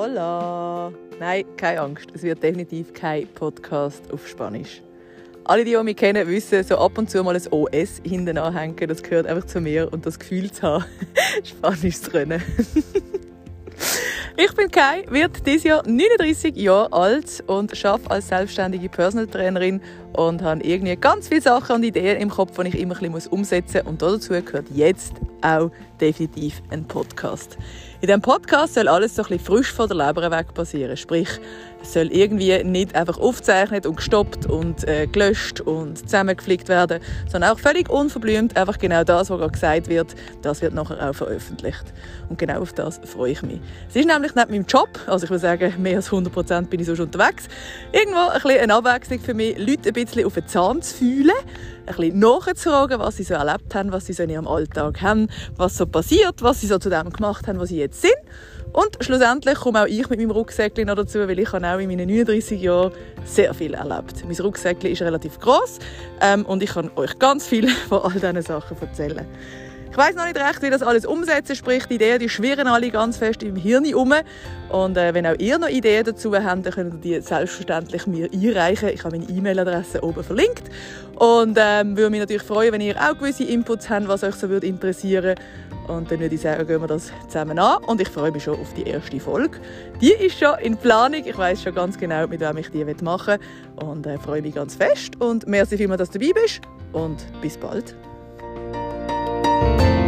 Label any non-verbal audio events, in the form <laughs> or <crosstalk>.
Hola! Nein, keine Angst, es wird definitiv kein Podcast auf Spanisch. Alle, die mich kennen, wissen, so ab und zu mal ein OS hinten anhängen, das gehört einfach zu mir und das Gefühl zu haben, <laughs> Spanisch zu können. <laughs> Ich bin Kai, wird dieses Jahr 39 Jahre alt und arbeite als selbstständige Personal Trainerin und habe irgendwie ganz viele Sachen und Ideen im Kopf, die ich immer ein bisschen umsetzen muss. Und dazu gehört jetzt auch definitiv ein Podcast. In diesem Podcast soll alles so ein bisschen frisch von der Leber weg passieren. Sprich, es soll irgendwie nicht einfach aufgezeichnet und gestoppt und äh, gelöscht und zusammengeflickt werden, sondern auch völlig unverblümt einfach genau das, was gerade gesagt wird, das wird nachher auch veröffentlicht. Und genau auf das freue ich mich. Es ist nämlich nicht meinem Job, also ich würde sagen, mehr als 100 Prozent bin ich so schon unterwegs, irgendwo ein bisschen eine Abwechslung für mich, Leute ein bisschen auf den Zahn zu fühlen, ein bisschen nachzufragen, was sie so erlebt haben, was sie so in ihrem Alltag haben, was so passiert, was sie so zu dem gemacht haben, was sie jetzt sind. Und schlussendlich komme auch ich mit meinem Rucksäckchen noch dazu, weil ich habe auch in meinen 39 Jahren sehr viel erlebt. Mein Rucksäckchen ist relativ groß ähm, und ich kann euch ganz viel <laughs> von all diesen Sachen erzählen. Ich weiß noch nicht recht, wie das alles umsetzen, sprich die Ideen, die schwirren alle ganz fest im Hirn um. Und äh, wenn auch ihr noch Ideen dazu habt, dann könnt ihr die selbstverständlich mir einreichen. Ich habe meine E-Mail-Adresse oben verlinkt und ähm, würde mich natürlich freuen, wenn ihr auch gewisse Inputs habt, was euch so würde interessieren. Und dann würde ich sagen, gehen wir das zusammen an. Und ich freue mich schon auf die erste Folge. Die ist schon in Planung. Ich weiß schon ganz genau, mit wem ich die machen will. Und äh, freue mich ganz fest. Und merci vielmals, dass du dabei bist. Und bis bald. thank you